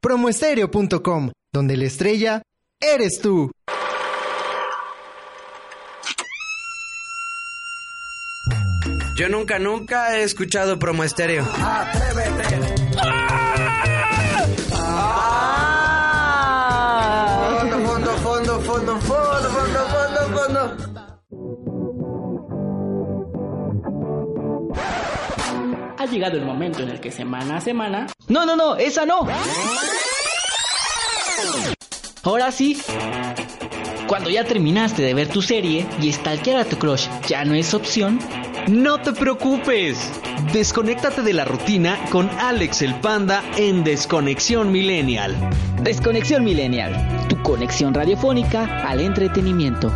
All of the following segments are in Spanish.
Promoestereo.com, donde la estrella eres tú. Yo nunca, nunca he escuchado promo estéreo. Fondo, llegado el momento en el que semana a semana... No, no, no, esa no. Ahora sí. Cuando ya terminaste de ver tu serie y stalkear a tu crush ya no es opción, No te preocupes. Desconéctate de la rutina con Alex el Panda en Desconexión Millennial. Desconexión Millennial, tu conexión radiofónica al entretenimiento.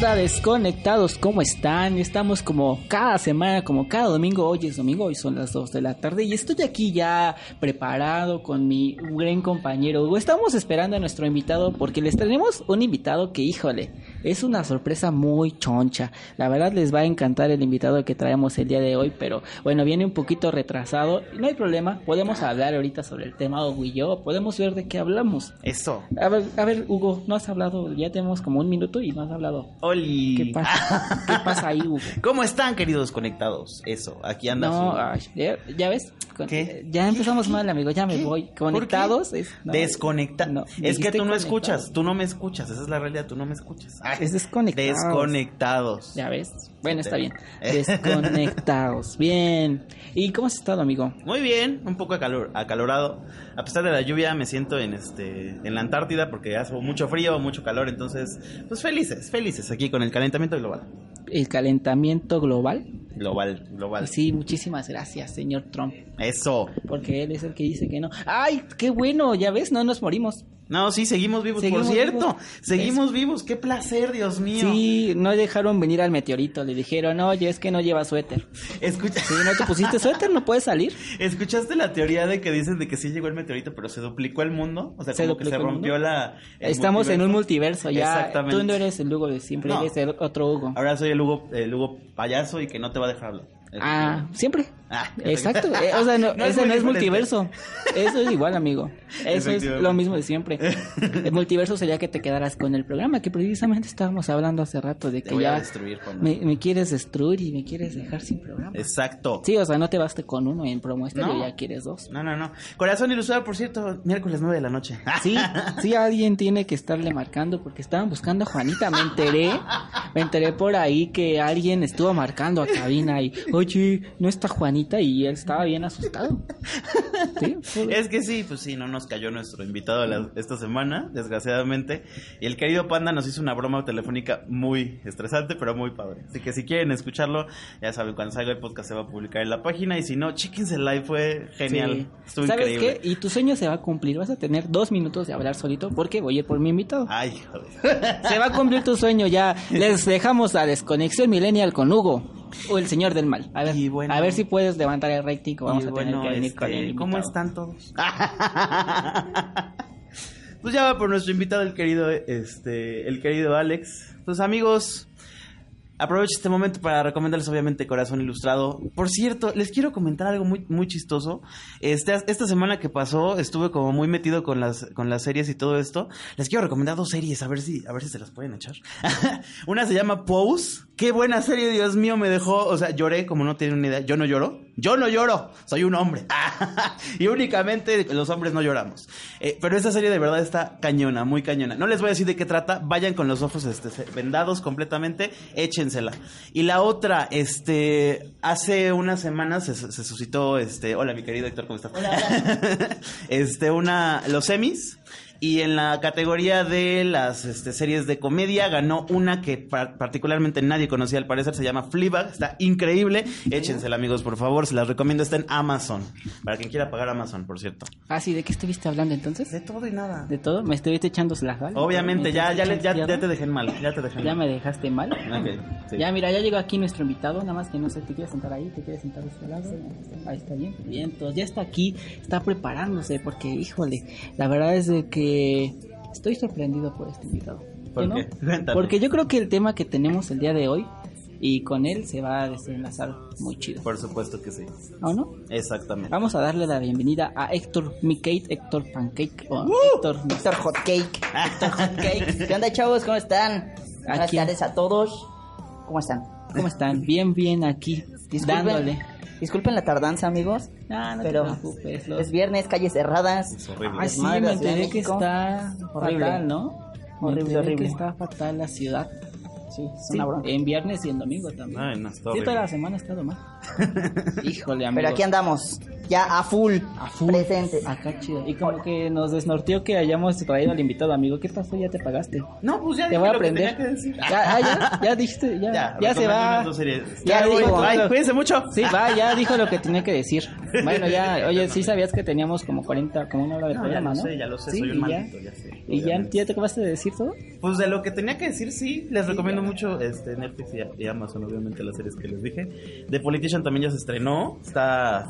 Onda desconectados? ¿Cómo están? Estamos como cada semana, como cada domingo. Hoy es domingo, hoy son las 2 de la tarde y estoy aquí ya preparado con mi gran compañero. Estamos esperando a nuestro invitado porque les tenemos un invitado que, híjole, es una sorpresa muy choncha. La verdad les va a encantar el invitado que traemos el día de hoy, pero bueno, viene un poquito retrasado. No hay problema, podemos hablar ahorita sobre el tema Hugo y yo, podemos ver de qué hablamos. Eso. A ver, a ver, Hugo, no has hablado, ya tenemos como un minuto y no has hablado. Oli. ¿Qué pasa? ¿Qué pasa ahí, Hugo? ¿Cómo están, queridos conectados? Eso, aquí anda No, ay, ya, ya ves, Con- ¿Qué? ya empezamos mal, amigo, ya me voy. Conectados es... no, Desconecta. no, es que tú no escuchas, tú no me escuchas, esa es la realidad, tú no me escuchas. Es desconectados. Desconectados. Ya ves, bueno, está bien. Eh. Desconectados, bien. ¿Y cómo has estado, amigo? Muy bien, un poco acalor, acalorado. A pesar de la lluvia, me siento en este en la Antártida porque hace mucho frío, mucho calor, entonces, pues felices, felices aquí con el calentamiento global. El calentamiento global. Global, global. Sí, muchísimas gracias, señor Trump, Eso. porque él es el que dice que no. ¡Ay, qué bueno! Ya ves, no nos morimos. No, sí, seguimos vivos, Seguimos por cierto. vivos. Seguimos vivos, qué placer, Dios mío. Sí, no dejaron venir al meteorito, le dijeron, oye, es que no lleva suéter. Escucha, Si no te pusiste suéter, no puedes salir. ¿Escuchaste la teoría de que dicen de que sí llegó el meteorito, pero se duplicó el mundo? O sea, ¿Se como que se rompió la. Estamos en un multiverso, ya. Exactamente. Tú no eres el Hugo de siempre, No. eres el otro Hugo. Ahora soy el Hugo, el Hugo payaso y que no te va a dejar hablar. Ah, siempre. Ah, Exacto. eh, o sea, no, No es ese muy no es diferente. multiverso. Eso es igual, amigo. Eso es lo mismo de siempre. El multiverso sería que te quedaras con el programa que precisamente estábamos hablando hace rato de Te que a ya destruir cuando- me, me quieres destruir y me quieres dejar sin programa. Exacto. Sí, o sea, no te baste con uno en promo este No. ya quieres dos. No, no, no. Corazón ilustrado, por cierto, miércoles 9 de la noche. Sí, sí, alguien tiene que estarle marcando porque estaban buscando a Juanita. Me enteré, me enteré por ahí que alguien estuvo marcando a cabina y, oye, no está Juanita y él estaba bien asustado. Sí, Es que sí, pues sí, no nos cayó nuestro invitado la- esta semana, desgraciadamente. Y el querido Panda nos hizo una broma telefónica muy estresante, pero muy padre. Así que si quieren escucharlo, ya saben, cuando salga el podcast se va a publicar en la página. Y si no, chéquense el live, fue genial. Sí. Estuvo ¿Sabes increíble. qué? Y tu sueño se va a cumplir. Vas a tener dos minutos de hablar solito porque voy a ir por mi invitado. Ay, joder. Se va a cumplir tu sueño ya. Les dejamos la desconexión millennial con Hugo. O el señor del mal. A ver, Y bueno. a ver si puedes levantar el rating o vamos Y a tener bueno, que venir este, con el ¿Cómo están todos? pues ya va por nuestro invitado, el querido, este, el querido Alex. Pues amigos, aprovecho este momento para recomendarles obviamente Corazón Ilustrado. Por cierto, les quiero comentar algo muy, muy chistoso. Este, esta semana que pasó, estuve como muy metido con las, con las series y todo esto. Les quiero recomendar dos series, a ver si, a ver si se las pueden echar. Una se llama Pose, Qué buena serie, Dios mío, me dejó, o sea, lloré como no tienen una idea. Yo no lloro, yo no lloro, soy un hombre. y únicamente los hombres no lloramos. Eh, pero esta serie de verdad está cañona, muy cañona. No les voy a decir de qué trata, vayan con los ojos este, vendados completamente, échensela. Y la otra, este, hace unas semanas se, se suscitó, este, hola mi querido Héctor, ¿cómo estás? este, una, los Emmys. Y en la categoría de las este, series de comedia ganó una que par- particularmente nadie conocía al parecer, se llama Fleabag, está increíble. Échensela amigos, por favor, se las recomiendo, está en Amazon. Para quien quiera pagar Amazon, por cierto. Ah, sí, ¿de qué estuviste hablando entonces? De todo y nada. ¿De todo? ¿Me estuviste echando las balas? Obviamente, ¿Me ya, ya, ya, te dejé mal, ya te dejé en ¿Ya mal. me dejaste mal? Ok, sí. Ya, mira, ya llegó aquí nuestro invitado, nada más que no sé, ¿te quieres sentar ahí? ¿Te quieres sentar de este lado? Ahí está bien, bien, entonces ya está aquí, está preparándose, porque, híjole, la verdad es de que estoy sorprendido por este invitado. ¿Por ¿no? Porque yo creo que el tema que tenemos el día de hoy, y con él se va a desenlazar muy chido, Por supuesto que sí. ¿o no? Exactamente. Vamos a darle la bienvenida a Héctor Mikate, Héctor Pancake, o Héctor, Héctor Hotcake. Héctor Hotcake. ¿Qué onda, chavos? ¿Cómo están? Buenas Aquí. tardes a todos. ¿Cómo están? ¿cómo están? Bien, bien aquí, dándole. Disculpen la tardanza, amigos. Ah, no pero te preocupes. los- es viernes, calles cerradas. Es horrible. Ah, sí, me enteré que está Horrible. fatal, ¿no? Horrible, horrible. que está fatal la ciudad. Sí, es Sí, una bronca. en viernes y en domingo también. Ay, no, Sí, toda la semana ha estado mal. Híjole, amigo. Pero aquí andamos, ya a full, A full. presentes. Acá chido. Y como que nos desnorteó que hayamos traído al invitado, amigo. ¿Qué pasó? ¿Ya te pagaste? No, pues ya Te voy a lo que aprender. tenía que decir. Ya, ah, ya, ya dijiste, ya, ya, se recomiendo va. Ya Ya dijo Ay, cuídense mucho. Sí, va, ya dijo lo que tenía que decir. Bueno, ya, oye, sí sabías que teníamos como 40, como una hora de No, ya programa, lo ¿no? sé, ya lo sé, Sí, soy un y ya- maldito, ya sé. ¿Y ya, ya te acabaste de decir todo? Pues de lo que tenía que decir, sí, les recomiendo mucho este Netflix y, y Amazon, obviamente, las series que les dije. The Politician también ya se estrenó, está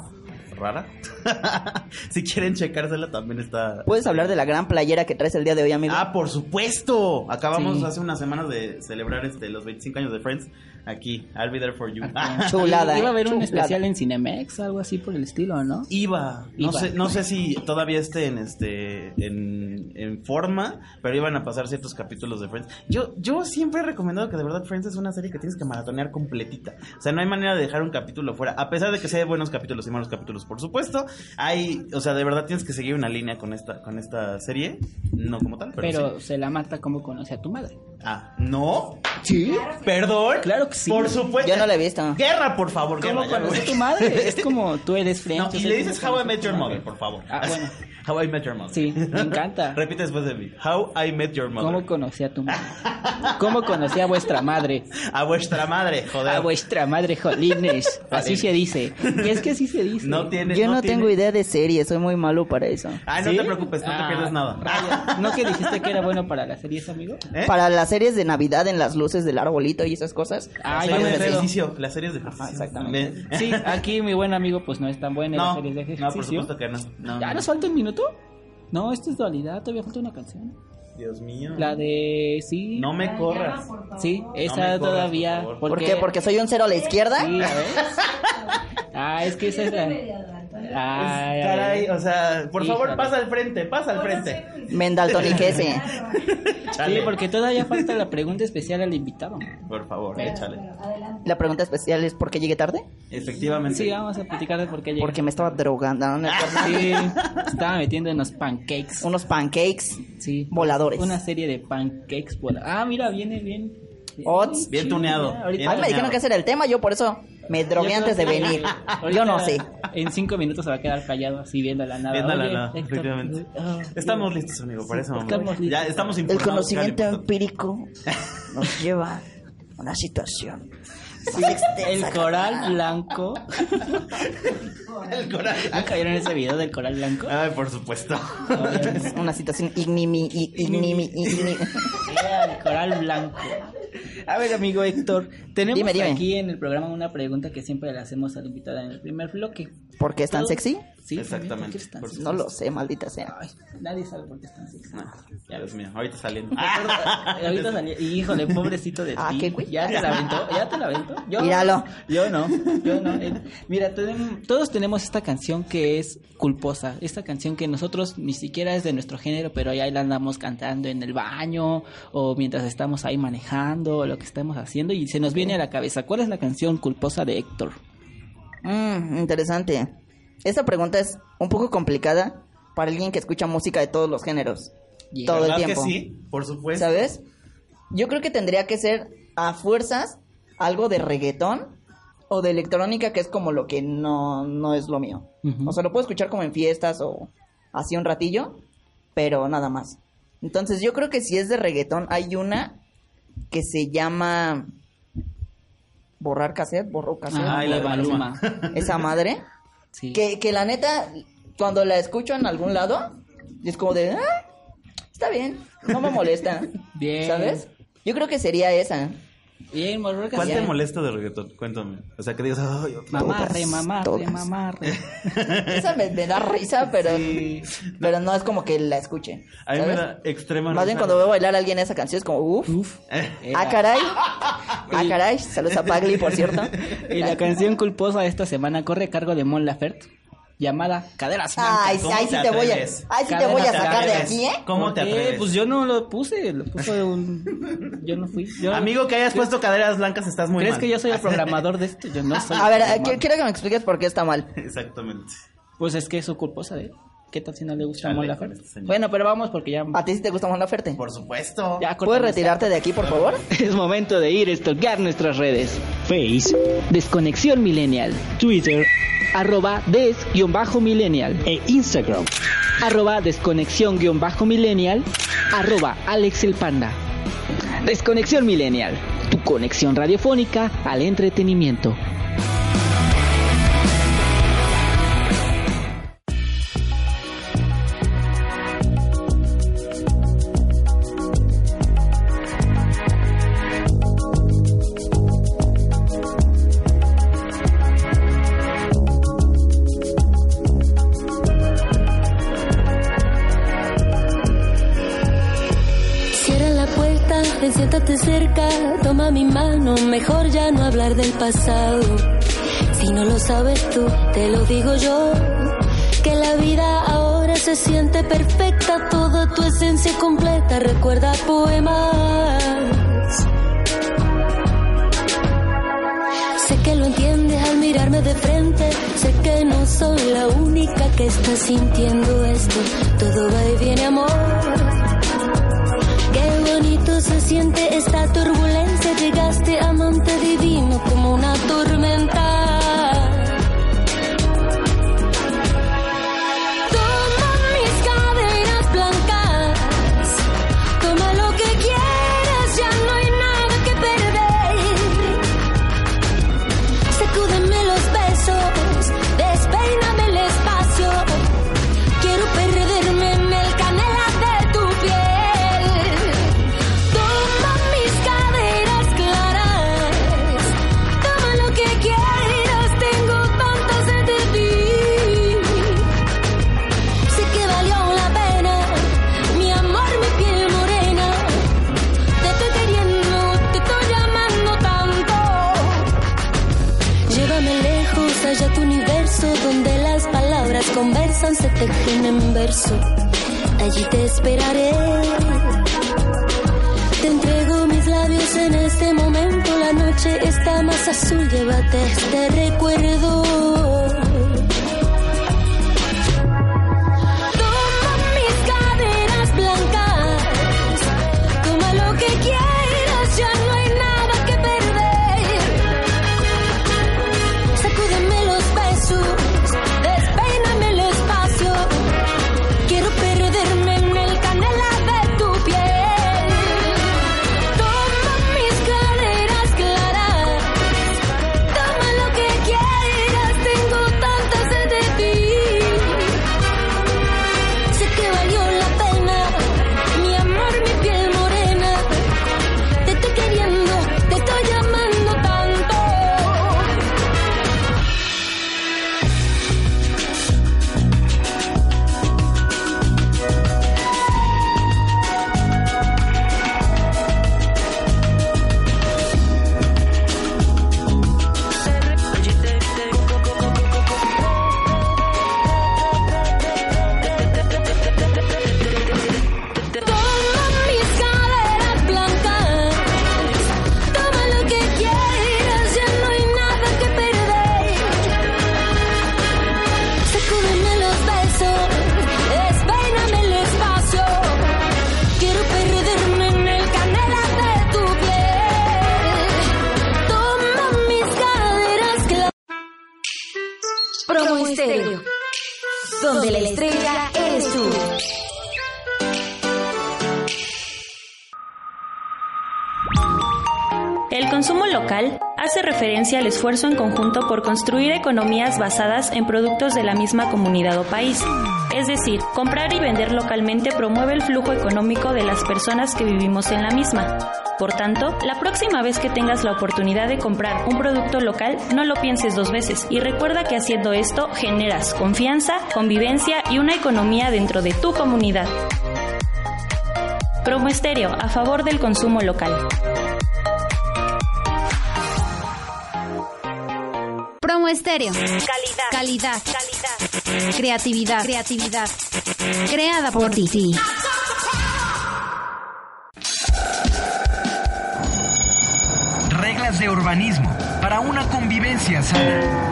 rara. si quieren checársela, también está... ¿Puedes hablar de la gran playera que traes el día de hoy, amigo? Ah, por supuesto. Acabamos Sí. hace unas semanas de celebrar este los 25 años de Friends aquí. I'll be there for you. Chulada, Iba a eh, haber un especial en Cinemex, algo así por el estilo, ¿no? Iba, no Iba. sé, no sé si todavía esté en este en, en forma, pero iban a pasar ciertos capítulos de Friends. Yo yo siempre he recomendado que de verdad Friends es una serie que tienes que maratonear completita. O sea, no hay manera de dejar un capítulo fuera, a pesar de que sea buenos capítulos y malos capítulos, por supuesto. Hay, o sea, de verdad tienes que seguir una línea con esta con esta serie, no como tal, pero, Pero sí. se la mata como conoce a tu madre. Ah, ¿no? ¿Sí? Perdón. Claro que sí. Por supuesto. Yo no la he visto. Guerra, por favor, ¿Cómo guerra, ya, conoce a güey. tu madre? Es como tú eres Friends. No, y le dices How I Met Your Mother, por favor. Ah, bueno. How I Met Your Mother. Sí, me encanta. Repite después de mí. How I Met Your Mother. ¿Cómo conocí a tu madre? ¿Cómo conocí a vuestra madre? A vuestra madre, joder. A vuestra madre, jolines. Así se dice. Y es que así se dice. No tiene. Yo no, tiene- tengo idea de series, soy muy malo para eso. Ay, no ¿Sí? te preocupes, no Ah, te pierdes nada. rayos. ¿No que dijiste que era bueno para las series, amigo? ¿Eh? Para las series de Navidad en las luces del arbolito y esas cosas. Ah, Las yo series me ejercicio. Las series de ejercicio. Ajá, exactamente. Ve- Sí, aquí mi buen amigo pues no es tan bueno en las No, series de ejercicio. no, por supuesto que no. no ¿Ya no. nos falta un minuto? No, esto es dualidad, todavía falta una canción. Dios mío. La de... Sí. No me corras. Sí, esa corras, todavía... por. ¿Por qué? ¿Porque soy un cero a la izquierda? Sí, a ver. Ah, es que esa es la... Ay, Caray, o sea, por favor, pasa al frente, pasa al frente. Mendaltoniquese. Sí, Chale. porque todavía falta la pregunta especial al invitado. Por favor, échale. La pregunta especial es ¿por qué llegué tarde? Efectivamente. Sí, vamos a platicar de por qué llegué. Porque me estaba drogando. ¿no? Sí, estaba metiendo unos pancakes. Unos pancakes Sí. voladores. Una serie de pancakes voladores. Ah, mira, viene bien. Ots. Bien tuneado. ahorita- me dijeron que ese era el tema, yo por eso me drogué antes de venir. ahorita Yo no sé. En cinco minutos se va a quedar callado así viendo la nada. Viendo la nada, efectivamente. ah, Estamos listos, amigo, para eso. estamos listos. Ya estamos El conocimiento empírico nos lleva a una situación. sí, el coral blanco. El coral. ¿No cayeron en ese video del coral blanco? Ay, por supuesto. Una situación ignimi, ignimi, ignimi. El coral blanco. A ver, amigo Héctor, tenemos Dime, dime. aquí en el programa una pregunta que siempre le hacemos a la invitada en el primer bloque. ¿Por qué es tan sexy? Sí, Exactamente. No lo sé, maldita sea. Ay, nadie sabe por qué es tan sexy. Ya, Dios mío, ahorita saliendo. Ahorita y híjole, pobrecito de Ah, ti. ¿qué, güey? ¿Ya te la aventó? ¿Ya te la aventó? Yo, Míralo. Yo no, yo no. Eh, Mira, todos tenemos esta canción que es culposa. Esta canción que nosotros ni siquiera es de nuestro género, pero ya la andamos cantando en el baño o mientras estamos ahí manejando escuchando, lo que estamos haciendo y se nos viene a la cabeza, ¿cuál es la canción culposa de Héctor? Mm, interesante. Esta pregunta es un poco complicada para alguien que escucha música de todos los géneros. Yeah. todo el ¿Verdad tiempo. que sí? Por supuesto. ¿Sabes? Yo creo que tendría que ser a fuerzas algo de reggaetón o de electrónica, que es como lo que no, no es lo mío. O sea, lo puedo escuchar como en fiestas o así un ratillo, pero nada más. Entonces yo creo que si es de reggaetón, hay una que se llama borrar cassette, borró cassette. Ah, Ay, la. Esa madre. Sí. Que, que la neta, cuando la escucho en algún lado, es como de, "Ah, está bien, no me molesta. Bien. ¿Sabes? Yo creo que sería esa. Bien, ¿Cuál te molesta de reggaetón? Cuéntame. O sea, que digas, ay, Mamarre, mamarre, mamarre. Esa me, me da risa, pero, pero no es como que la escuche. A mí me da extrema Más bien cuando veo bailar a alguien esa canción es como, uff. Uf. Ah, caray. Ah, caray. Saludos a Pagli, por cierto. Y la canción culposa de esta semana corre a cargo de Mon Laferte, llamada Caderas Blancas. Ay, ¿Cómo ay, sí te voy a, ay, sí te voy a sacar de aquí, ¿eh? ¿Cómo te atreves? Pues yo no lo puse, lo puso un... Yo no fui. Yo- Amigo, que hayas puesto caderas blancas, estás muy ¿Crees mal. que yo soy el programador de esto? Yo no soy. A ver, eh, quiero que me expliques por qué está mal. Exactamente. Pues es que es su culposa de él. ¿Qué tal si no le gusta Chale, Mon Laferte? este. Bueno, pero vamos porque ya... ¿A ti sí te gusta más la oferta? Por supuesto. ya ¿Puedes retirarte de aquí, por favor? Es momento de ir a stalkear nuestras redes. Face, Desconexión Millennial. Twitter, arroba des-millennial. E Instagram, arroba desconexión-millennial, arroba Alex el Panda. Desconexión Millennial, tu conexión radiofónica al entretenimiento. Si no lo sabes tú, te lo digo yo, que la vida ahora se siente perfecta, toda tu esencia completa, recuerda poemas. Sé que lo entiendes al mirarme de frente, sé que no soy la única que está sintiendo esto, todo va y viene amor. Siente esta turbulencia. Llegaste amante divino como una tormenta. Allí te esperaré. Te entrego mis labios en este momento, la noche está más azul, llévate este recuerdo. Referencia esfuerzo en conjunto por construir economías basadas en productos de la misma comunidad o país. Es decir, comprar y vender localmente promueve el flujo económico de las personas que vivimos en la misma. Por tanto, la próxima vez que tengas la oportunidad de comprar un producto local, no lo pienses dos veces y recuerda que haciendo esto generas confianza, convivencia y una economía dentro de tu comunidad. Promo Estéreo, a favor del consumo local. Promo Estéreo. Calidad. Calidad. Creatividad. Creatividad. Creada por ti. Reglas de urbanismo para una convivencia sana.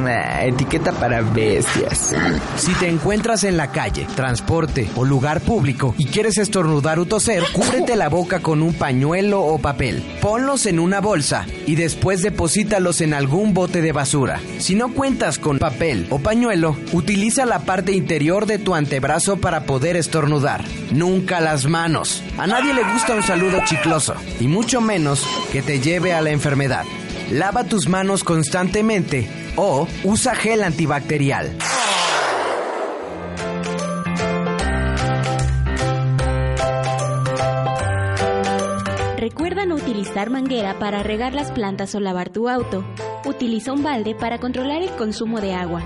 Ah, etiqueta para bestias. Si te encuentras en la calle, transporte o lugar público y quieres estornudar o toser, cúbrete la boca con un pañuelo o papel. Ponlos en una bolsa y después deposítalos en algún bote de basura. Si no cuentas con papel o pañuelo, utiliza la parte interior de tu antebrazo para poder estornudar. Nunca las manos. A nadie le gusta un saludo chicloso y mucho menos que te lleve a la enfermedad. Lava tus manos constantemente o usa gel antibacterial. Recuerda no utilizar manguera para regar las plantas o lavar tu auto. Utiliza un balde para controlar el consumo de agua.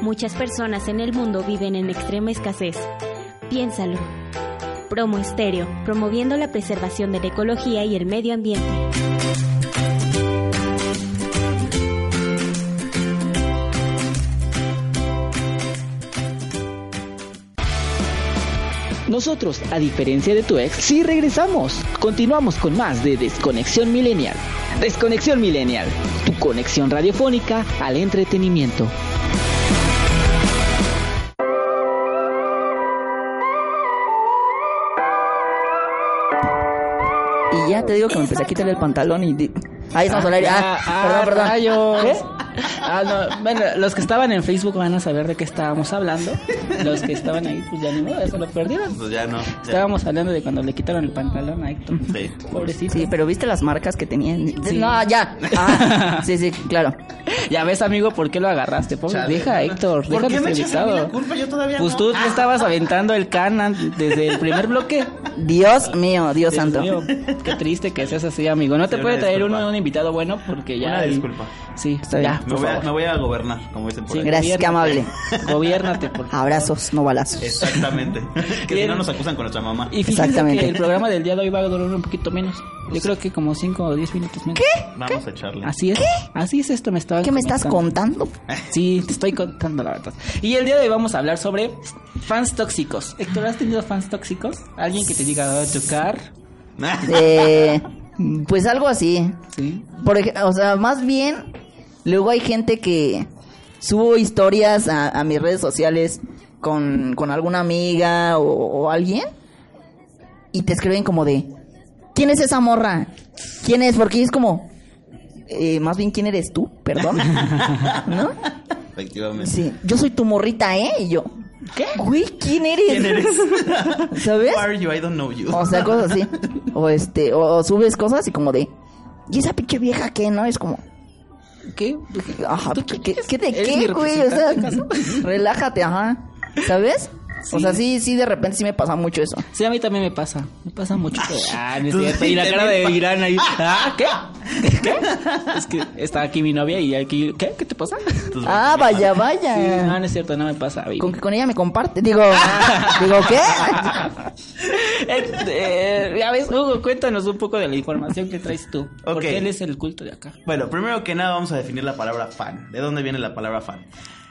Muchas personas en el mundo viven en extrema escasez. Piénsalo. Promo Estéreo, promoviendo la preservación de la ecología y el medio ambiente. Nosotros, a diferencia de tu ex, sí regresamos. Continuamos con más de Desconexión Millennial. Desconexión Millennial, tu conexión radiofónica al entretenimiento. Y ya te digo que me empecé a quitarle el pantalón y... Ahí estamos al aire. Ah, perdón, perdón. rayos. Ah, no, bueno, los que estaban en Facebook van a saber de qué estábamos hablando. Los que estaban ahí, pues ya ni modo, eso lo perdieron. Pues ya no. ya. Estábamos hablando de cuando le quitaron el pantalón a Héctor. Sí. Pobrecito. Sí, pero ¿viste las marcas que tenían? Sí. No, ya. Ah, sí, sí, claro. Ya ves, amigo, ¿por qué lo agarraste? Pobre, Chale. deja a Héctor, ¿Por deja qué me echas a mí la invitado. culpa? Yo todavía Pues no. tú te estabas aventando el canan desde el primer bloque. Dios mío, Dios, Dios santo. mío, qué triste que seas así, amigo. No te puede traer un, disculpa. un invitado bueno porque ya. Una disculpa. Sí, Está bien. ya, Me voy, a, favor. me voy a gobernar, como dicen por Sí, ahí. Gracias, qué amable. Gobiérnate, por favor. Abrazos, no balazos. Exactamente. que si no nos acusan con nuestra mamá. Y Exactamente. que el programa del día de hoy va a durar un poquito menos. Yo creo que como 5 o 10 minutos menos. ¿Qué? Vamos a echarle. Así es. Así es esto, me estaba ¿Qué me estás contando? Sí, te estoy contando la verdad. Y el día de hoy vamos a hablar sobre fans tóxicos. Héctor, ¿has tenido fans tóxicos? ¿Alguien que te diga a tocar? Eh, pues algo así. Sí. Por ej- o sea, más bien, luego hay gente que subo historias a, a mis redes sociales con, con alguna amiga o, o alguien y te escriben como de, ¿quién es esa morra? ¿Quién es? Porque es como, eh, más bien, ¿quién eres tú? Perdón. ¿No? Efectivamente. Sí, yo soy tu morrita, ¿eh? Y yo, ¿qué? Güey, ¿quién eres? ¿Quién eres? ¿Sabes? Who are you? I don't know you. O sea, cosas así. O este, o, o subes cosas y como de, ¿y esa pinche vieja qué? ¿No? Es como, ¿Qué? ajá, ¿qué, qué, qué de ¿Eres mi qué, güey? O sea, relájate, ajá. ¿Sabes? O sea, sí, sí, de repente sí me pasa mucho eso. Sí, a mí también me pasa. Me pasa mucho. que- Ah, no es cierto. sí Y la cara de Irán ahí. Ah, ¿qué? ¿Qué? Es que está aquí mi novia y aquí. ¿Qué? ¿Qué te pasa? Ah, vaya, Sí, vaya. no, no es cierto, no me pasa. baby. Con que con ella me comparte. Digo, digo, ¿qué? Eh, eh, ya ves, Hugo, cuéntanos un poco de la información que traes tú. Ok. Porque él es el culto de acá. Bueno, primero que nada vamos a definir la palabra fan. ¿De dónde viene la palabra fan?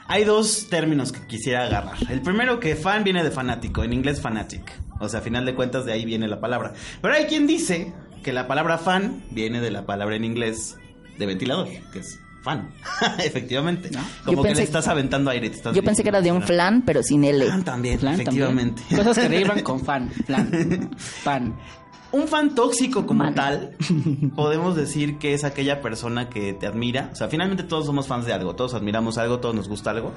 Hay dos términos que quisiera agarrar. El primero que fan viene de fanático, en inglés fanatic. O sea, a final de cuentas de ahí viene la palabra. Pero hay quien dice que la palabra fan viene de la palabra en inglés de ventilador, que es fan. Efectivamente. Como Yo que pensé- le estás aventando aire. te estás Yo pensé que era de un flan, pero sin L. Fan también, Flan efectivamente. también. Cosas que derivan con fan. Flan. Fan. Un fan tóxico como tal, podemos decir que es aquella persona que te admira. O sea, finalmente todos somos fans de algo, todos admiramos algo, todos nos gusta algo.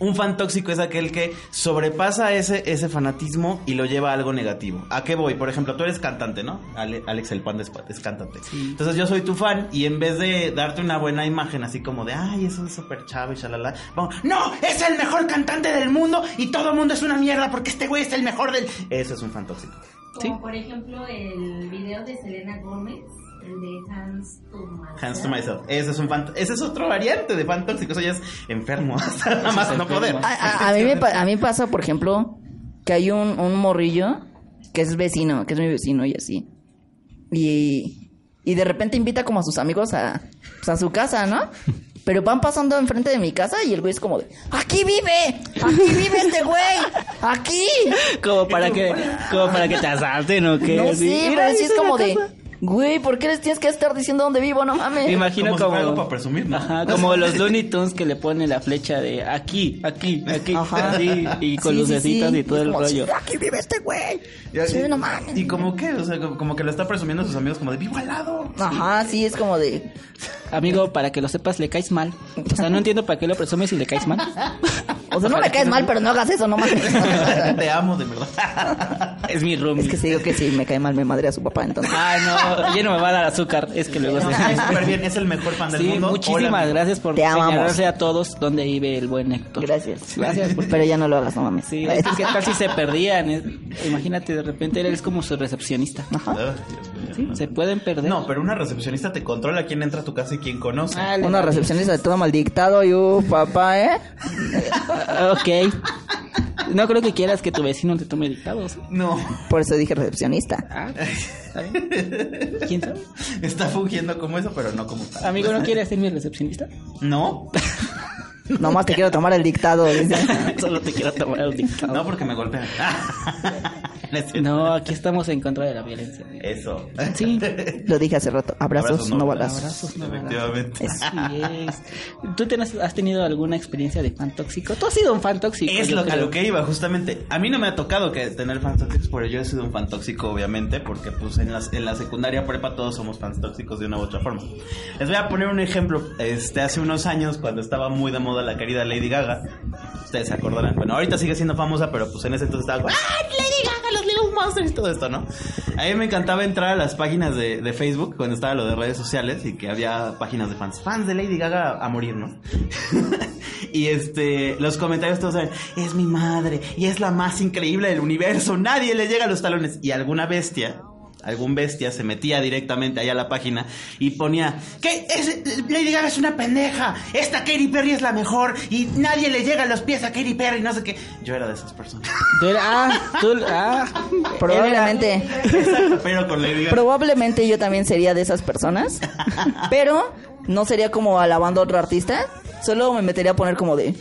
Un fan tóxico es aquel que sobrepasa ese, ese fanatismo y lo lleva a algo negativo. ¿A qué voy? Por ejemplo, tú eres cantante, ¿no? Ale- Alex el Panda es, es cantante. Entonces yo soy tu fan y en vez de darte una buena imagen así como de, ay, eso es súper chavo y shalala, vamos, no, es el mejor cantante del mundo y todo el mundo es una mierda porque este güey es el mejor del... Eso es un fan tóxico. Como por ejemplo el video de Selena Gómez, el de Hands to Myself. Hands to myself. Ese es un fan, ese es otro variante de fan tóxico. Eso ya es enfermo. hasta Nada más no poder. A, a- a mí me, a mí pasa, por ejemplo, que hay un, un morrillo que es vecino, que es mi vecino y así. Y, y de repente invita como a sus amigos a, pues, a su casa, ¿no? Pero van pasando enfrente de mi casa y el güey es como de, ¡Aquí vive! ¡Aquí vive este güey! ¡Aquí! Como para que, como para que te asalten o qué. No "Mira, pero sí es como de, casa". Güey, ¿por qué les tienes que estar diciendo dónde vivo? No mames. Me imagino Como como, fuera algo para presumir, ¿no? Ajá, como los Looney Tunes que le ponen la flecha de aquí, aquí, aquí, Ajá. así, y con Sí, sí, lucecitas sí. y todo el como, rollo. "Sí, Aquí vive este güey. Y, así- Sí, no mames. y como que, o sea, como, como que lo está presumiendo a sus amigos como de vivo al lado. Ajá, sí, es como de, Amigo, para que lo sepas, le caes mal. O sea, no entiendo para qué lo presumes si le caes mal. o sea, no me caes mal, pero no hagas eso, no mames. Te amo, de verdad. Es mi roomie. Es que se digo que si me cae mal me madre a su papá, entonces. Ah, no, ya no me va a dar azúcar. Es que luego se... Súper bien, es el mejor fan del Sí, mundo. muchísimas Hola, gracias por señalarse a todos donde vive el buen Héctor. Gracias. Gracias por... Pero ya no lo hagas, no mames. Sí, es que tal si se perdían. Es- Imagínate, de repente eres como su recepcionista. Ay, Dios mío, Sí, no. se pueden perder. No, pero una recepcionista te controla quién entra a tu casa y quién conoce. Ah, Una recepcionista de todo mal dictado y uh, papá, ¿eh? Ok. No creo que quieras que tu vecino te tome dictados. No, Por eso dije recepcionista. Ah. ¿Quién sabe? está fungiendo como eso, pero no como tal. Amigo, ¿no quieres ser mi recepcionista? No, Nomás te quiero tomar el dictado. Solo te quiero tomar el dictado. no porque me golpean. No aquí estamos en contra de la violencia. Eso. Sí. Lo dije hace rato. Abrazos, no balazos. Abrazos, no Efectivamente. Así es. ¿Tú tenas- has tenido alguna experiencia de fan tóxico? Tú has sido un fan tóxico. Es lo, a lo que iba, justamente. A mí no me ha tocado que tener fans tóxicos, pero yo he sido un fan tóxico, obviamente, porque pues en, las, en la secundaria prepa todos somos fans tóxicos de una u otra forma. Les voy a poner un ejemplo. Este, hace unos años, cuando estaba muy de moda la querida Lady Gaga, ustedes se acordarán. Bueno, ahorita sigue siendo famosa, pero pues en ese entonces estaba ¡Ah, Lady Gaga, los Little Monsters y todo esto, ¿no? A mí me encantaba entrar a las páginas de, Facebook cuando estaba lo de redes sociales y que había páginas de fans. Fans de Lady Gaga a morir, ¿no? y este, los comentarios todos eran, es mi madre y es la más increíble del universo, nadie le llega a los talones. Y alguna bestia, algún bestia se metía directamente allá a la página y ponía, ¿qué? Es, Lady Gaga es una pendeja, esta Katy Perry es la mejor y nadie le llega a los pies a Katy Perry, no sé qué. Yo era de esas personas. Tú eras- ah, tú, ah, Probablemente. Exacto, pero con Lady Gaga. Probablemente yo también sería de esas personas. Pero no sería como alabando a otro artista. Solo me metería a poner como de.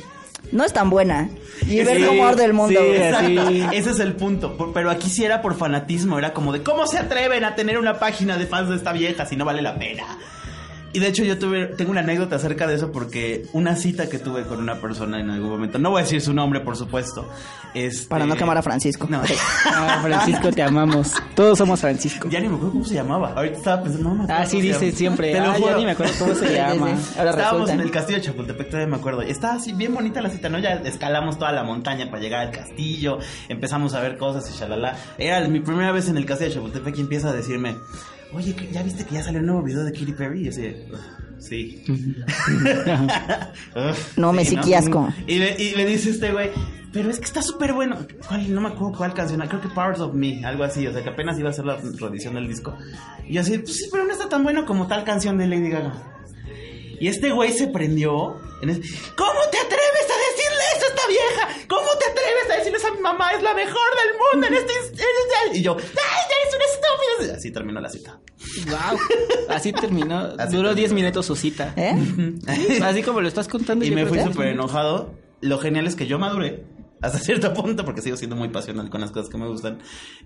No es tan buena. Y ver Sí, cómo arde el mundo. sí. Ese es el punto. Por- Pero aquí sí era por fanatismo. Era como de cómo se atreven a tener una página de fans de esta vieja si no vale la pena. Y de hecho yo tuve, tengo una anécdota acerca de eso porque una cita que tuve con una persona en algún momento, no voy a decir su nombre por supuesto, este- Para no quemar a Francisco. No, ah, Francisco, te amamos. Todos somos Francisco. ya ni me acuerdo cómo se llamaba. Ahorita estaba pensando, no me acuerdo Ah, sí, dice siempre. Te lo Ah, ya ni me acuerdo cómo se llama. Ahora Estábamos resulta. en el castillo de Chapultepec, todavía me acuerdo. Y estaba así bien bonita la cita, ¿no? Ya escalamos toda la montaña para llegar al castillo, empezamos a ver cosas y shalala. Era mi primera vez en el castillo de Chapultepec y empieza a decirme, oye, ¿qué- ¿ya viste que ya salió un nuevo video de Katy Perry? Y yo así, "Ugh, sí. Ugh, No, me sí. Y me, y me dice este güey, pero es que está súper bueno. ¿Cuál? No me acuerdo cuál canción, creo que Powers of Me, algo así. O sea, que apenas iba a ser la reedición del disco. Y yo así, pues sí, pero no está tan bueno como tal canción de Lady Gaga. Y este güey se prendió. en ¿Cómo te atreves a decirle eso a esta vieja? ¿Cómo te atreves a decirle eso a mi mamá? Es la mejor del mundo en este... este-". Y yo, ¡ay! Así terminó la cita. Wow. Así terminó. Así Duró terminó. 10 minutos su cita. ¿Eh? Así como lo estás contando. Y me fui súper enojado. Lo genial es que yo maduré hasta cierto punto porque sigo siendo muy pasional con las cosas que me gustan.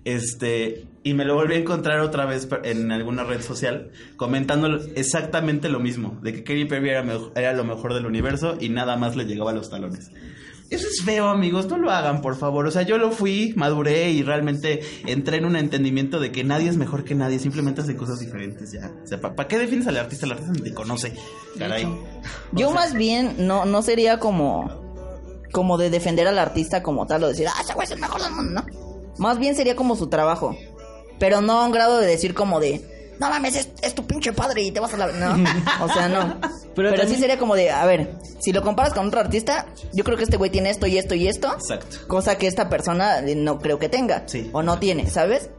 Este, y me lo volví a encontrar otra vez en alguna red social comentando exactamente lo mismo, de que Katy Perry era, mejo- era lo mejor del universo y nada más le llegaba a los talones. Eso es feo, amigos, no lo hagan, por favor. O sea, yo lo fui, maduré y realmente entré en un entendimiento de que nadie es mejor que nadie, simplemente hacen cosas diferentes ya. O sea, ¿para qué defines al artista? El artista ni te conoce. Caray. Yo más bien no, no sería como como de defender al artista como tal o decir, ah, ese güey es el mejor del mundo, ¿no? Más bien sería como su trabajo. Pero no a un grado de decir como de, no mames, es, es tu pinche padre y te vas a la... No, o sea, no. Pero, sí también- sería como de, a ver, si lo comparas con otro artista, yo creo que este güey tiene esto y esto y esto. Exacto. Cosa que esta persona no creo que tenga. O no tiene, ¿sabes?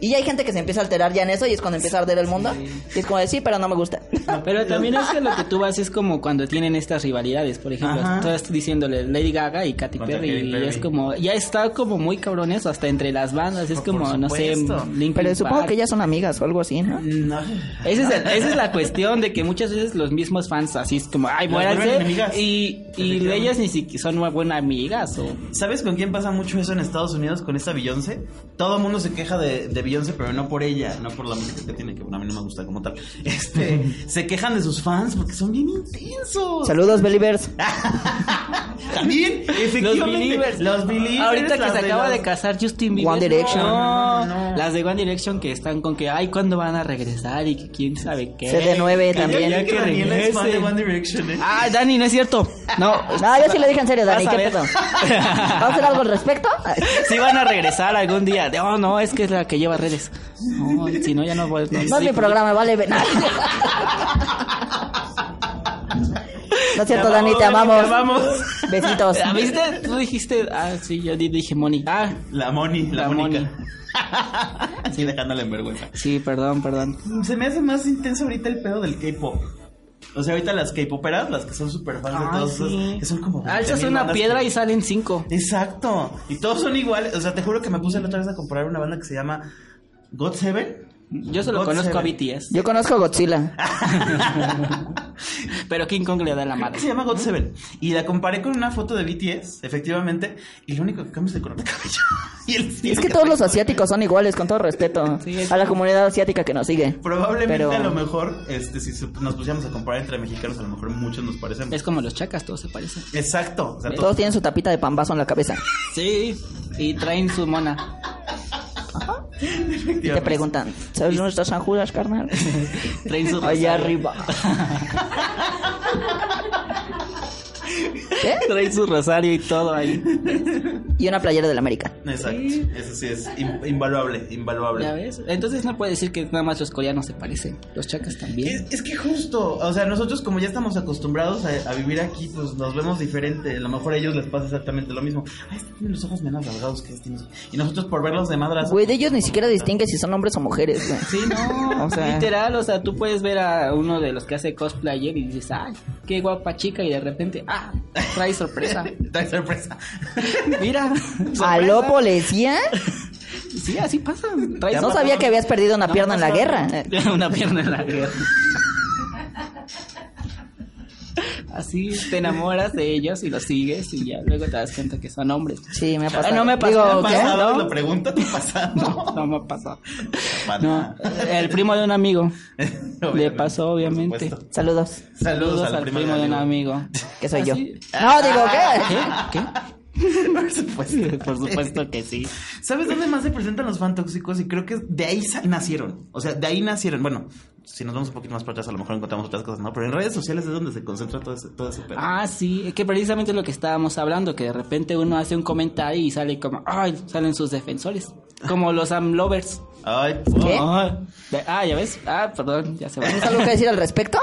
Y ya hay gente que se empieza a alterar ya en eso y es cuando empieza a arder el mundo. Y es como de, sí, pero no me gusta. Pero también es que lo que tú vas es como cuando tienen estas rivalidades, por ejemplo, Ajá. tú estás diciéndole Lady Gaga y Katy Perry, Katy y Perry. es como, ya está como muy cabrón eso, hasta entre las bandas, es como, no sé. Linkin Pero supongo Park. que ellas son amigas o algo así, ¿no? No. Esa es, el- esa es la cuestión de que muchas veces los mismos fans así es como, ay, muéranse, y, y ellas ni siquiera son muy buenas amigas o... ¿Sabes con quién pasa mucho eso en Estados Unidos con esta Beyoncé? Todo el mundo se queja de, de Beyoncé, pero no por ella, no por la música que tiene, que bueno, a mí no me gusta como tal. Este, se quejan de sus fans porque son bien intensos. Saludos, Believers. También, efectivamente. Los Believers. Los Believers. Ahorita que se de acaba los- de casar Justin Bieber. One Direction. No, No. Las de One Direction que están con que, ay, ¿cuándo van a regresar? Y que quién sabe qué. CD9 Que también. ya Ya que Daniela es fan de. One Direction, ¿eh? Ah, Dani, no es cierto. No. No, yo sí lo dije en serio, Dani, ¿qué pedo? ¿Vamos a hacer algo al respecto? Sí van a regresar algún día. Oh, no, es que es la que lleva redes. No, si no, ya no voy. No es mi programa, vale. ve- No, No es cierto, Dani, te amamos. Te amamos. Besitos. Ah, ¿Viste? Tú dijiste, ah, sí, yo di- dije Moni. Ah, La Moni, la, La Mónica. Así dejándole en vergüenza. sí, perdón, perdón. Se me hace más intenso ahorita el pedo del K-pop. O sea, ahorita las K-poperas, las que son súper fans de Ah, todos sí. esos, que son como... Alzas 20.000 una piedra que- y salen cinco. Exacto. Y todos son iguales. O sea, te juro que me puse la otra vez a comprar una banda que se llama God Seven. Yo solo God conozco Seven. a BTS. Yo conozco a Godzilla. Pero King Kong le da la Se madre. llama God Seven. Y la comparé con una foto de BTS, efectivamente. Y lo único que cambia es el color de cabello. y el es que que todos los asiáticos son iguales, con todo respeto. Sí, es- A la comunidad asiática que nos sigue. Probablemente Pero- a lo mejor, este, si nos pusiéramos a comparar entre mexicanos, a lo mejor muchos nos parecemos. Es como los chacas, todos se parecen. Exacto. O sea, Todos tienen su tapita de pambazo en la cabeza. Sí, y traen su mona. Y te preguntan, ¿sabes nuestras San Judas, carnal? Allá rosario. arriba. Traen su rosario y todo ahí. Y una playera del América. Exacto. Eso sí es in- invaluable, invaluable. ¿Ya ves? Entonces no puede decir que nada más los coreanos se parecen. Los chacas también. Es, es que justo, o sea, nosotros como ya estamos acostumbrados a, a vivir aquí, pues nos vemos diferente. A lo mejor a ellos les pasa exactamente lo mismo. Ay, este tiene los ojos menos delgados que este. Y nosotros por verlos de madras. Güey, de ellos ni siquiera distingue si son hombres o mujeres, güey. Sí, no, O sea- literal, o sea, tú puedes ver a uno de los que hace cosplayer y dices, ay, qué guapa chica, y de repente, ah, trae sorpresa. Trae sorpresa. Mira, ¿Aló, policía? sí, así pasa. Trae No sabía que habías perdido una No, pierna en la no, guerra. Una pierna en la guerra. Así te enamoras de ellos y los sigues y ya luego te das cuenta que son hombres. Sí, me ha Ah, pasado. no me pasó. Digo, ¿Te ha ¿qué? pasado? ¿No? Lo pregunto, ¿te ha pasado? No, no me pasó. Para No, el primo de un amigo. Le pasó, obviamente. Saludos. Saludos, al, primo, de un amigo. amigo. Que soy yo. Así- No, digo, ¿qué? ¿Qué? ¿Qué? Por supuesto. Por supuesto que sí. ¿Sabes dónde más se presentan los fan tóxicos? Y creo que de ahí nacieron. O sea, de ahí nacieron. Bueno, si nos vamos un poquito más para atrás, a lo mejor encontramos otras cosas, ¿no? Pero en redes sociales es donde se concentra todo ese, todo ese pedo. Ah, sí, es que precisamente es lo que estábamos hablando, que de repente uno hace un comentario y sale como, ay, salen sus defensores, como los amlovers. Ay, ¿Qué? Ah, ya ves, ah, perdón, ya se va. ¿Tienes algo que decir al respecto?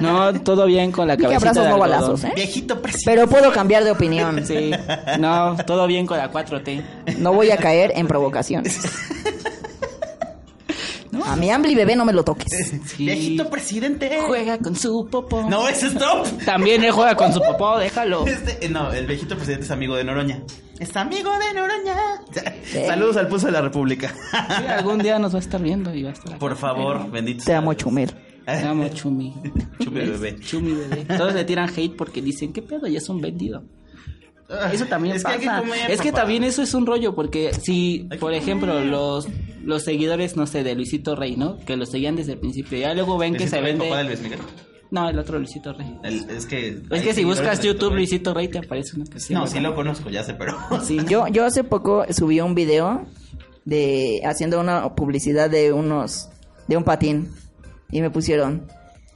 No, todo bien con la Que cabecita abrazos no balazos, ¿eh? Viejito presidente. Pero puedo cambiar de opinión. Sí, no, todo bien con la 4T. No voy a caer en provocaciones. A mi Ambly bebé no me lo toques. Sí. Viejito presidente. Juega con su popó. No, ese es Trump. También él juega con su popó, déjalo. Este, eh, no, el viejito presidente es amigo de Noroña. Es amigo de Noroña. Saludos al pulso de la República. Sí, algún día nos va a estar viendo y va a estar acá. Por favor, bendito. Te amo, Chumel. Te amo, Chumi. Chumi bebé. Chumi bebé. Todos le tiran hate porque dicen, ¿qué pedo? Ya es un vendido. Eso también Es que pasa. que comer, es que papá. también eso es un rollo, porque si, que por ejemplo, los los seguidores, no sé, de Luisito Rey, ¿no? Que lo seguían desde el principio, ya luego ven que se Rey, vende... papá de Luis Miguel. No, el otro Luisito Rey. El- es que. Es que si buscas YouTube Rey. Luisito Rey te aparece una que sí. No, sí lo conozco, ya sé, pero. Sí. Yo, yo hace poco subí un video de haciendo una publicidad de unos de un patín y me pusieron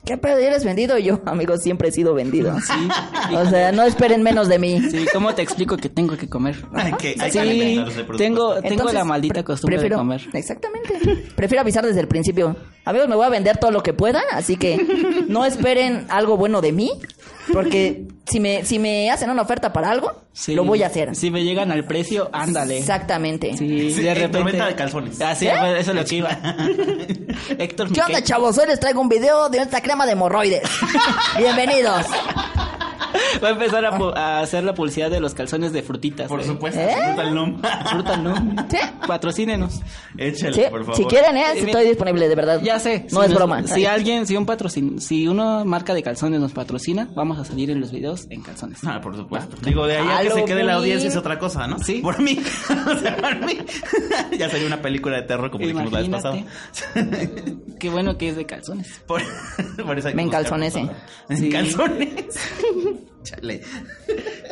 ¿Qué pedo? ¿Eres vendido? Yo, amigo, siempre he sido vendido. Sí. O sea, no esperen menos de mí. Sí, ¿cómo te explico que tengo que comer? Hay que- hay que sí, por tengo, tengo Entonces, la maldita costumbre prefiero- de comer. Exactamente. Prefiero avisar desde el principio. Amigos, me voy a vender todo lo que pueda, así que no esperen algo bueno de mí, porque si me, si me hacen una oferta para algo, Sí. lo voy a hacer. Si me llegan al precio, ándale. Exactamente. Sí, Sí, de en repente. de calzones. Ah, sí, ¿Eh? eso es lo que iba. Héctor ¿Qué onda, chavos? Hoy les traigo un video de esta crema de hemorroides. Bienvenidos. Va a empezar a, hacer la publicidad de los calzones de frutitas. Por ¿eh? supuesto, ¿Eh? fruta lomo. Fruta no. ¿Sí? Patrocínenos. Échale, Sí, por favor. si quieren, ¿eh? Estoy disponible, de verdad. Ya sé. No si es nos- broma. Si alguien, si un patrocin, si una marca de calzones nos patrocina, vamos a salir en los videos en calzones. Ah, por supuesto. Digo, de ahí a A que se quede la audiencia es otra cosa, ¿no? Sí. Por mí. o sea, por mí. ya sería una película de terror como dijimos la vez pasada. Qué bueno que es de calzones. por, por eso hay que Me cosas. Me Sí. Chale.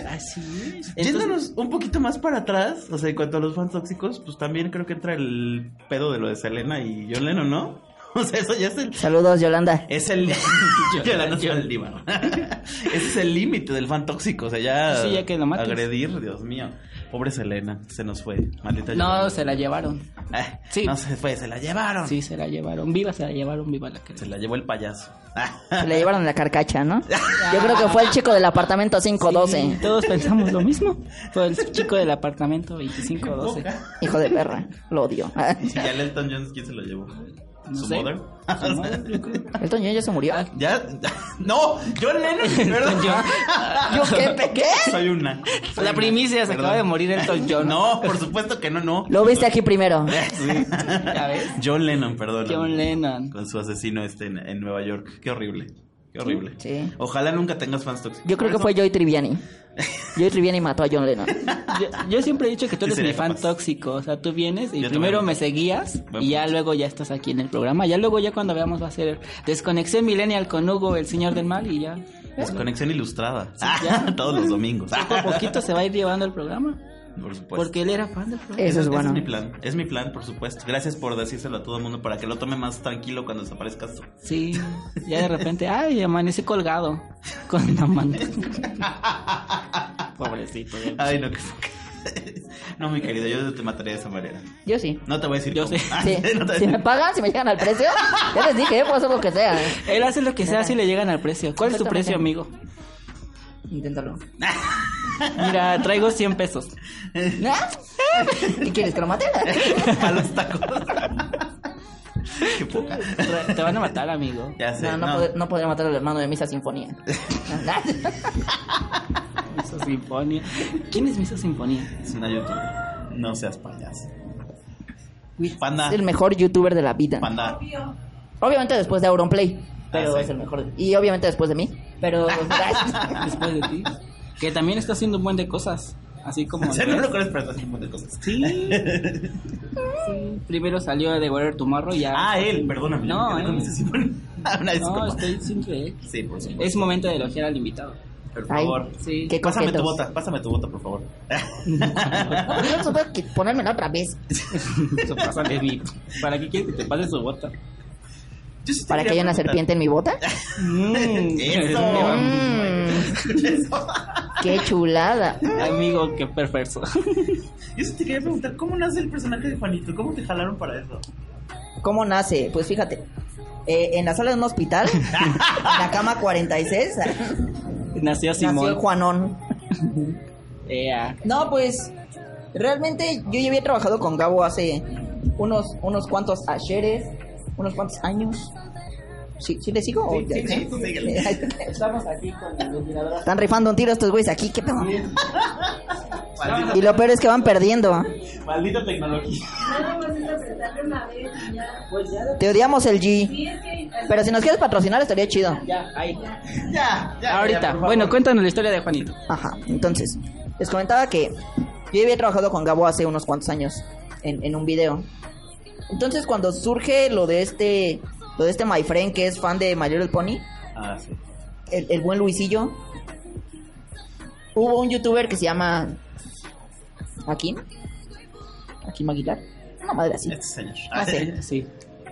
Así es. Yéndonos un poquito más para atrás, o sea, en cuanto a los fans tóxicos, pues también creo que entra el pedo de lo de Selena y John Lennon, ¿no? O sea, eso ya es el... Saludos, Yolanda. Es el... Yolanda Saldívar. Ese es el límite del fan tóxico, o sea, ya... Sí, ya que lo mates. Agredir, Dios mío. Pobre Selena, se nos fue. Maldita No, se la llevaron. Eh, Sí. No se fue, se la llevaron. Sí, se la llevaron. Viva, se la llevaron. Viva la que Se la llevó el payaso. Se le llevaron la carcacha, ¿no? Yo creo que fue el chico del apartamento 512. Sí, todos pensamos lo mismo. Fue el chico del apartamento 2512. Hijo de perra, lo odio. Y ya el Elton John, ¿quién se lo llevó? No ¿Su sé. mother? Su. Elton John ya se murió. ¿Ya? No, John Lennon, perdón. ¿Yo qué? ¿Qué? Soy una. soy La una. primicia, se acaba de morir Elton John. No, por supuesto que no, no. Lo viste aquí primero. Sí. ¿Ya ves? John Lennon, perdón. John Lennon. Con su asesino este en, en Nueva York. Qué horrible. Qué horrible. Sí. Ojalá nunca tengas fans tóxicos. Yo creo que fue Joy Triviani. Joy Triviani mató a John Lennon. Yo, yo siempre he dicho que tú Sí, eres mi fan capaz. tóxico. O sea, tú vienes y Yo primero me seguías Buen y ya punto. luego ya estás aquí en el programa. Ya luego, ya cuando veamos, va a ser Desconexión Millennial con Hugo, el señor del mal, y ya. Desconexión ilustrada. ya. Todos los domingos. Poco a poquito se va a ir llevando el programa. Por supuesto. Porque él era fan del programa. Eso es bueno. mi plan. Es mi plan, por supuesto. Gracias por decírselo a todo el mundo para que lo tome más tranquilo cuando desaparezcas tú. Sí, ya de repente, ay, amanecí colgado con la mano. Pobrecito. ya. Ay, no, que No, mi querido, yo te mataría de esa manera. Yo sí. No te voy a decir Yo cómo. sí. Ah, Sí. no te voy a Si decir. me pagan, si me llegan al precio, ya les dije, puedo hacer lo que sea. Él hace lo que sea si le llegan al precio. ¿Cuál es tu precio, amigo? Inténtalo. Mira, traigo 100 pesos. ¿Ah? ¿Y quieres que lo mate? A los tacos. Qué poca. Te van a matar, amigo. Ya sé. No, no, no. pod- no podría matar al hermano de Misa Sinfonía. Misa Sinfonía. ¿Quién es Misa Sinfonía? Es una youtuber. No seas payaso. Panda. Es el mejor youtuber de la vida. Panda. Obviamente después de Auronplay. Pero Ah, sí. es el mejor. Y obviamente después de mí. Pero. Después de ti. Que también está haciendo un buen de cosas. Así como. O sea, no lo pero estás haciendo un montón de cosas. Sí. Sí. Primero salió de Warrior Tomorrow y ya. Ah, él, perdóname. No, él. Una. No, estoy él. Sí, por supuesto. Es momento de elogiar al invitado. Por Ay, favor. Sí. Qué Pásame tu bota, pásame tu bota, por favor. No, que ponérmela otra vez. Eso. ¿Para qué quieres que te pase su bota? ¿Para que haya una serpiente en mi bota? Mm. Eso. Mm, Eso. qué chulada. Amigo, qué perverso. Yo sí te quería preguntar, ¿cómo nace el personaje de Juanito? ¿Cómo te jalaron para eso? ¿Cómo nace? Pues fíjate. eh, en la sala de un hospital, en la cama 46, Nació Simón. nació Juanón. No, pues realmente yo ya había trabajado con Gabo hace unos unos cuantos ayeres, unos cuantos años. ¿Sí, sí le sigo? ¿O ya- sí, tú síguele. Estamos aquí con el ventilador. Están rifando un tiro estos güeyes aquí, ¿qué pedo? Y lo peor es que van perdiendo. maldita tecnología. Pues Te odiamos el G. Sí, es que. Pero si nos quieres patrocinar estaría chido. ya, ahí. Ya, ya. Ahorita. bueno, cuéntanos la historia de Juanito. Ajá, entonces, les comentaba que yo había trabajado con Gabo hace unos cuantos años en, en un video. Entonces, cuando surge lo de este, lo de este My Friend que es fan de My Little Pony, Ah, sí. el, el buen Luisillo, hubo un youtuber que se llama Akim, Akim Aguilar, una madre así, Este señor. Ah, sí.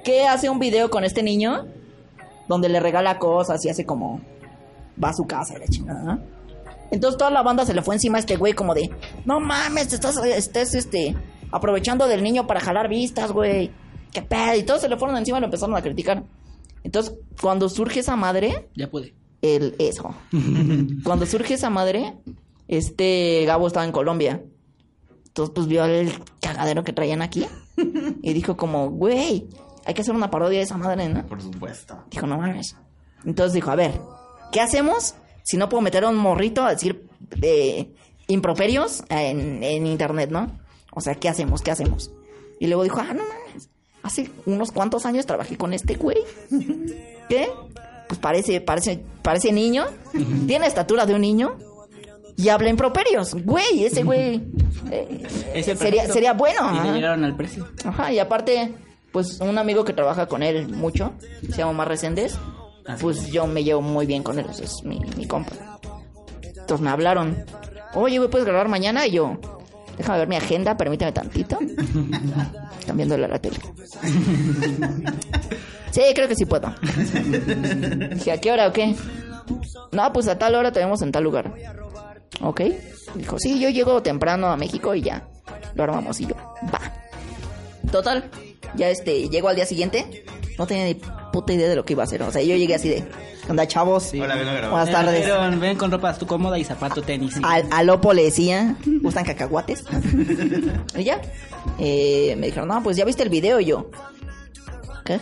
Que hace un video con este niño donde le regala cosas y hace como va a su casa y la chingada, ¿no? Entonces toda la banda se le fue encima a este güey como de, no mames, estás, estás este, aprovechando del niño para jalar vistas, güey. ¿Qué pedo? Y todos se le fueron encima y lo empezaron a criticar. Entonces, cuando surge esa madre, Ya pude. el eso. Cuando surge esa madre, este Gabo estaba en Colombia. Entonces, pues vio el cagadero que traían aquí. Y dijo como, güey, hay que hacer una parodia de esa madre, ¿no? Por supuesto. Dijo, no mames. Entonces dijo, a ver, ¿qué hacemos si no puedo meter a un morrito a decir eh, improperios en, en internet, ¿no? O sea, ¿qué hacemos? ¿Qué hacemos? Y luego dijo, ah, no mames. Hace unos cuantos años trabajé con este güey. ¿Qué? Pues parece, parece, parece niño. Tiene estatura de un niño. Y habla improperios. Güey, ese güey. eh, Ese sería, bueno. Y le llegaron al precio. Ajá, y aparte, pues un amigo que trabaja con él mucho, se llama Mar Reséndez, pues yo me llevo muy bien con él, es mi, mi compa. Entonces me hablaron, oye, güey, ¿puedes grabar mañana? Y yo, déjame ver mi agenda, permíteme tantito. Cambiándole a la tele. Sí, creo que sí puedo. Dije, ¿a qué hora o qué? No, pues a tal hora te vemos en tal lugar. ¿Ok? Dijo, sí, yo llego temprano a México y ya. Lo armamos y yo, va. Total, ya este, llego al día siguiente. No tenía ni puta idea de lo que iba a hacer. O sea, yo llegué así de, ¿qué onda, chavos? Hola, vengo. Buenas tardes. Ven con ropa tú cómoda y zapato tenis. Al, al Opo le decía, ¿gustan cacahuates? y ya. Eh, me dijeron, no, pues ya viste el video y yo. ¿Qué?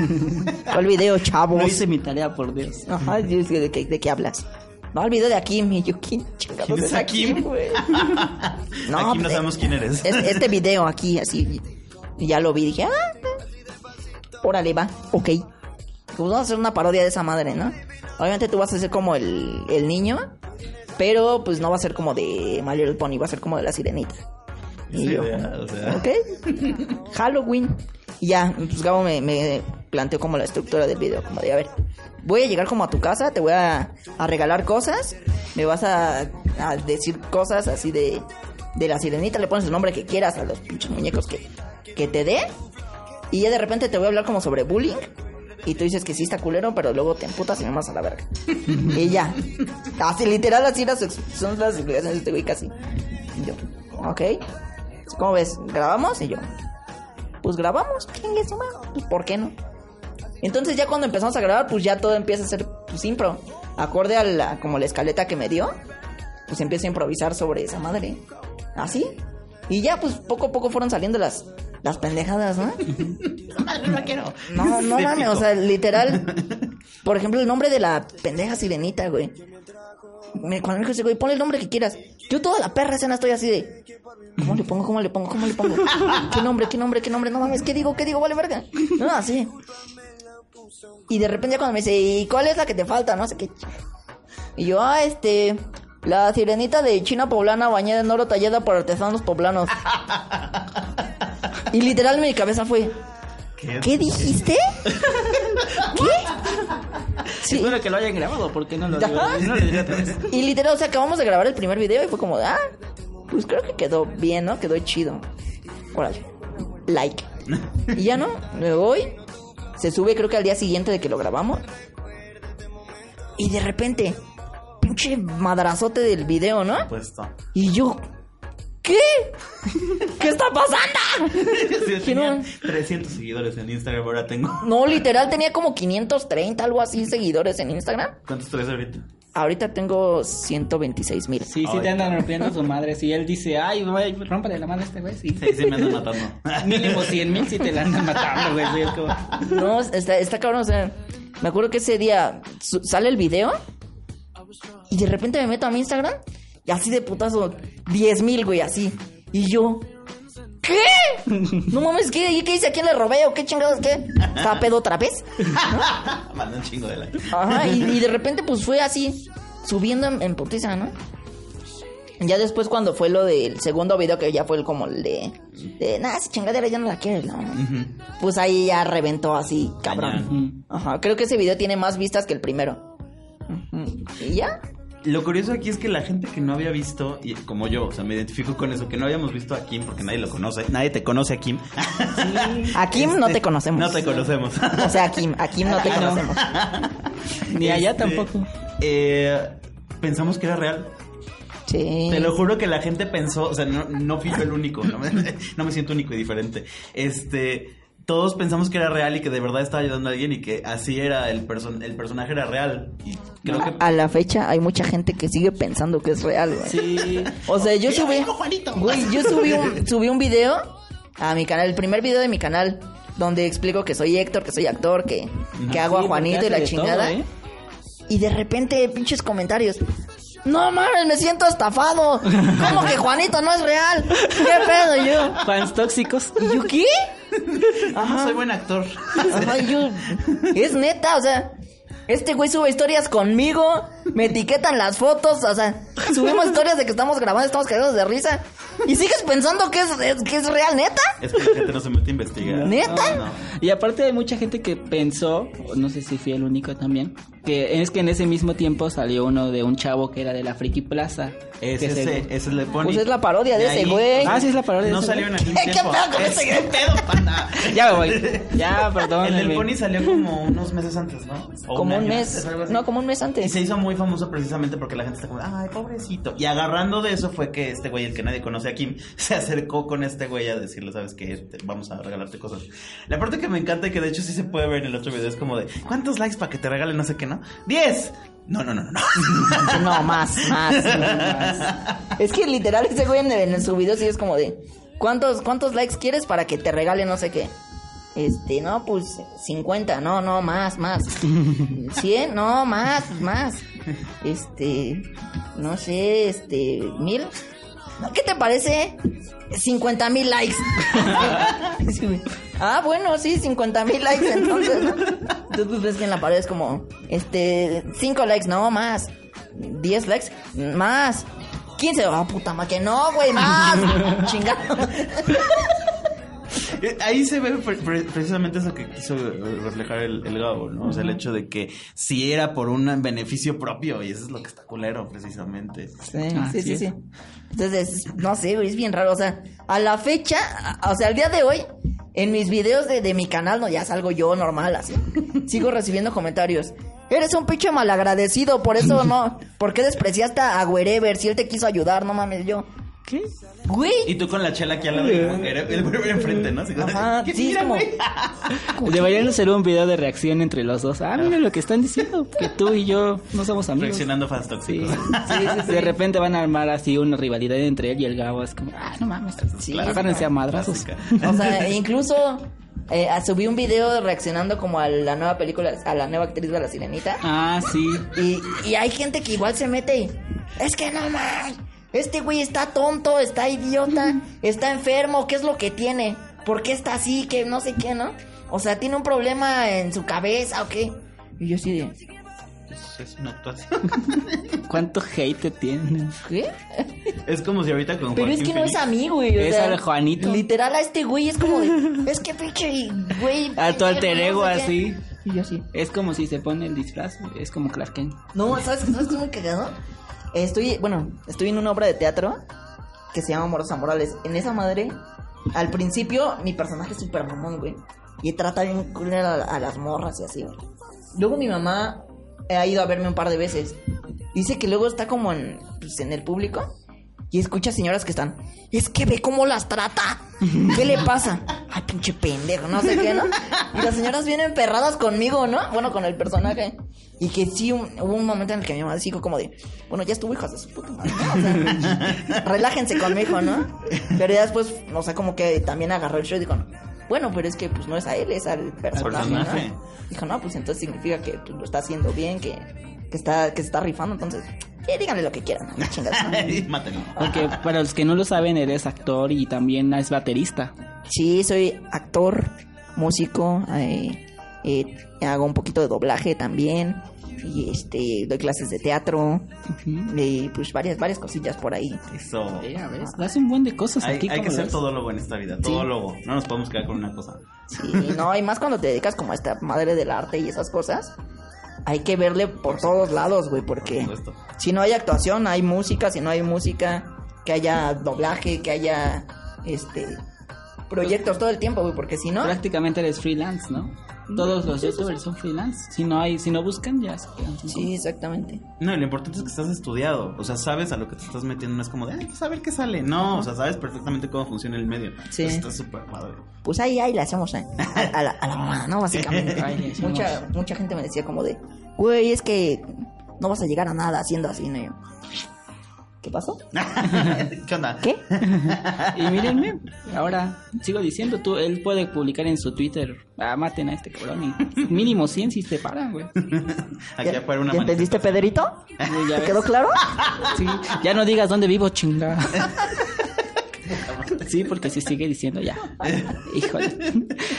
¿Cuál video, chavos? No hice mi tarea, por Dios. Ajá, yo decía, ¿de qué, ¿de qué hablas? No, el video de Akim. Y yo, ¿quién chingados ¿Quién es Akim? güey? No, Aquí no sabemos quién eres. es- este video aquí, así. Y ya lo vi, dije, ah, órale, va, ok. Pues vamos a hacer una parodia de esa madre, ¿no? Obviamente tú vas a ser como el, el niño, pero pues no va a ser como de My Little Pony, va a ser como de la sirenita. Y Sí, yo, ya, o sea. ok, Halloween. Y ya, pues Gabo me, me planteó como la estructura del video, como de, a ver, voy a llegar como a tu casa, te voy a, a regalar cosas, me vas a, a decir cosas así de, de la sirenita, le pones el nombre que quieras a los pinches muñecos que, que te dé, y ya de repente te voy a hablar como sobre bullying, y tú dices que sí está culero, pero luego te emputas y me vas a la verga. y ya. Así, literal, así las, son las explicaciones de este güey casi. Y yo, ok. ¿Cómo ves? ¿Grabamos? Y yo, pues grabamos, su madre, pues ¿por qué no? Entonces ya cuando empezamos a grabar, pues ya todo empieza a ser pues, impro. Acorde a la, como la escaleta que me dio, pues empiezo a improvisar sobre esa madre. ¿Así? Y ya pues poco a poco fueron saliendo las, las pendejadas, ¿no? No, no mames, o sea, literal. Por ejemplo, el nombre de la pendeja sirenita, güey. Me, cuando me dijo ese güey, ponle el nombre que quieras. Yo toda la perra escena estoy así de. ¿Cómo le pongo? ¿Cómo le pongo? ¿Cómo le pongo? ¿Qué nombre? ¿Qué nombre? ¿Qué nombre? No mames, ¿qué digo? ¿Qué digo? Vale, verga. No, así. Y de repente ya cuando me dice, ¿y cuál es la que te falta? No sé qué. Y yo, ah, este. La sirenita de China poblana bañada en oro tallada por artesanos poblanos. Y literal mi cabeza fue, ¿qué dijiste? Sí. Espero que lo hayan grabado, porque no lo no. Y literal, o sea, acabamos de grabar el primer video y fue como ah, pues creo que quedó bien, ¿no? Quedó chido. Órale, like. Y ya no, me voy. Se sube creo que al día siguiente de que lo grabamos. Y de repente, pinche madrazote del video, ¿no? Puesto. Y yo, ¿qué? ¿Qué está pasando? Sí, tenía 300 seguidores en Instagram, ahora tengo. No, literal, tenía como 530, algo así, seguidores en Instagram. ¿Cuántos traes ahorita? Ahorita tengo 126 mil. Sí, sí te andan rompiendo su madre. Si él dice, ay, güey, rómpale la madre a este güey, sí. Sí, sí me andan matando. Mínimo 100 mil si te la andan matando, güey. Sí, es como... No, está, está cabrón, o sea, me acuerdo que ese día sale el video y de repente me meto a mi Instagram y así de putazo, 10 mil, güey, así. Y yo, ¿qué? No mames, ¿qué, ¿qué hice? ¿A quién le robé o qué chingados? ¿Qué? ¿Estaba pedo otra vez? Mandé un chingo de like. Ajá, y, y de repente pues fue así, subiendo en, en putiza, ¿no? Ya después cuando fue lo del segundo video que ya fue el como el de... de nada, esa chingadera ya no la quiero, ¿no? Pues ahí ya reventó así, cabrón. Ajá, creo que ese video tiene más vistas que el primero. Ujú. Y ya. Lo curioso aquí es que la gente que no había visto, y como yo, o sea, me identifico con eso, que no habíamos visto a Kim porque nadie lo conoce, nadie te conoce a Kim. A Kim no te conocemos. No te conocemos. O sea, a Kim, a Kim no te Ah, no. conocemos. Ni allá Este, tampoco. eh, pensamos que era real. Sí. Te lo juro que la gente pensó, o sea, no, no fui yo el único, no me, no me siento único y diferente. Este, todos pensamos que era real y que de verdad estaba ayudando a alguien y que así era el person el personaje era real. Y creo que A la fecha hay mucha gente que sigue pensando que es real, güey. Sí. O sea, yo subí. Güey, yo subí un, subí un video a mi canal, el primer video de mi canal, donde explico que soy Héctor, que soy actor, que, que hago a Juanito y la chingada. todo, ¿eh? Y de repente, pinches comentarios. No mames, me siento estafado. ¿Cómo que Juanito no es real? ¿Qué pedo yo? Fans tóxicos. ¿Y yo qué? Soy buen actor. Ajá, y yo, es neta, o sea, este güey sube historias conmigo, me etiquetan las fotos, o sea, subimos historias de que estamos grabando, estamos cagados de risa. ¿Y sigues pensando que es, es- que es real, neta? es que la gente no se mete a investigar. ¿Neta? No, no. Y aparte hay mucha gente que pensó, no sé si fui el único también, que es que en ese mismo tiempo salió uno de un chavo que era de la Friki Plaza. Es que se- ese, ese le pone. Pues es la parodia de ese güey. Ah, sí, es la parodia de No ese salió en aquel ¿Qué tiempo. pedo con Es- ese ¿Qué pedo, panda? Ya me voy. Ya, perdón. El del Pony salió como unos meses antes, ¿no? O Como un mes, antes, algo así. no, como un mes Y antes. se hizo muy famoso precisamente porque la gente está como, ay, pobrecito. Y agarrando de eso fue que este güey, el que nadie conoce a Kim, se acercó con este güey a decirle, ¿sabes qué? Te- vamos a regalarte cosas. La parte que me encanta y que de hecho sí se puede ver en el otro video es como de, ¿cuántos likes para que te regalen no sé qué, no? ¡Diez! No, no, no, no. No, más, más. Es que literal ese güey en, su video sí es como de, ¿cuántos, ¿cuántos likes quieres para que te regale no sé qué? Este, no, pues 50, no, no, más, más. 100, no, más, más. Este, no sé, este, mil. ¿Qué te parece? 50 mil likes. Ah, bueno, sí, 50 mil likes entonces. ¿no? Entonces pues, ves que en la pared es como, este, 5 likes, no, más. 10 likes, más. 15, ah, puta madre, que no, güey, más. Chingado. Eh, Ahí se ve pre- pre- precisamente eso que quiso eh, reflejar el, el Gabo, ¿no? O sea, el hecho de que si era por un beneficio propio, y eso es lo que está culero, precisamente. Sí, Ah, sí, sí sí, es. sí. Entonces, no sé, es bien raro. O sea, a la fecha, o sea, al día de hoy, en mis videos de, de mi canal, no, ya salgo yo normal, así. Sigo recibiendo comentarios. Eres un pinche malagradecido, por eso no. ¿Por qué despreciaste a Wherever si él te quiso ayudar? No mames, yo. ¿Qué? Güey. Y tú con la chela aquí al lado, era- el güey enfrente, ¿no? Ajá, ¿qué sí, es mira, como. güey? Deberían hacer un video de reacción entre los dos. Ah, mira lo que están diciendo. Que tú y yo no somos amigos. Reaccionando fans Sí, tóxicos. sí, sí, sí. De repente van a armar así una rivalidad entre él y el Gabo. Es como, ah, no mames. Sí, agárrense a madrazos. O sea, incluso eh, subí un video reaccionando como a la nueva película, a la nueva actriz de la sirenita. Ah, sí. Y, y hay gente que igual se mete y... Es que no mames. Este güey está tonto, está idiota, está enfermo. ¿Qué es lo que tiene? ¿Por qué está así? Que no sé qué, ¿no? O sea, tiene un problema en su cabeza o qué. Y yo así de... Es una actuación. ¿Cuánto hate te tienen? ¿Qué? Es como si ahorita con Pero es que no es a mí, güey. o Es sea, al Juanito. Literal a este güey es como de... Es que pinche güey... A tu alter ego no sé qué". así. Y yo así... Es como si se pone el disfraz. Es como Clark Kent. No, ¿sabes, ¿sabes muy cagado? Estoy, bueno, estoy en una obra de teatro que se llama Morosa Morales. En esa madre, al principio, mi personaje es súper mamón, güey. Y trata bien a, a las morras y así, güey. Luego mi mamá ha ido a verme un par de veces. Dice que luego está como en, pues, en el público y escucha señoras que están. Es que ve cómo las trata. ¿Qué le pasa? Ay, pinche pendejo, no sé qué, ¿no? Y las señoras vienen perradas conmigo, ¿no? Bueno, con el personaje. Y que sí, un- hubo un momento en el que mi mamá dijo como de, bueno, ya estuvo hijas de su puta madre, ¿no? O sea, relájense conmigo, ¿no? Pero ya después, o sea, como que también agarró el show y dijo, bueno, pero es que pues no es a él, es al personaje, personaje. ¿no? Dijo, no, pues entonces significa que pues, lo está haciendo bien, que, que está, que se está rifando, entonces, eh, díganle lo que quieran, ¿no? Mátenlo. Porque para los que no lo saben, eres actor y también es baterista. Sí, soy actor, músico, eh, eh, hago un poquito de doblaje también. Y este, doy clases de teatro. Y pues varias, varias cosillas por ahí. Eso. Hace un buen de cosas Hay, aquí. hay que ¿cómo ser ves? todólogo en esta vida, todólogo. No nos podemos quedar con una cosa. Sí, no, y más cuando te dedicas como a esta madre del arte y esas cosas. Hay que verle por todos lados, güey, porque si no hay actuación, hay música, si no hay música, que haya doblaje, que haya este proyectos todo el tiempo, güey, porque si no Prácticamente eres freelance, ¿no? Todos los youtubers son freelance. Si no hay, si no buscan, ya se quedan sin Sí, exactamente. No, lo importante es que estás estudiado. O sea, sabes a lo que te estás metiendo. No es como de, ay, pues a ver qué sale. No, o sea, sabes perfectamente cómo funciona el medio. Sí. Entonces, está súper padre. Pues ahí, ahí le hacemos a, a- a la, a la mamá, ¿no? Básicamente. Mucha, mucha gente me decía como de, güey, es que no vas a llegar a nada haciendo así, ¿no? ¿Qué pasó? ¿Qué onda? ¿Qué? Y mírenme, ahora sigo diciendo, tú, él puede publicar en su Twitter, ah, maten a este cabrón y mínimo 100 si se paran, güey. Aquí afuera una ¿Ya entendiste, Pedrito? ¿Te quedó claro? Sí, ya no digas dónde vivo, chingada. Sí, porque si sigue diciendo ya. Híjole.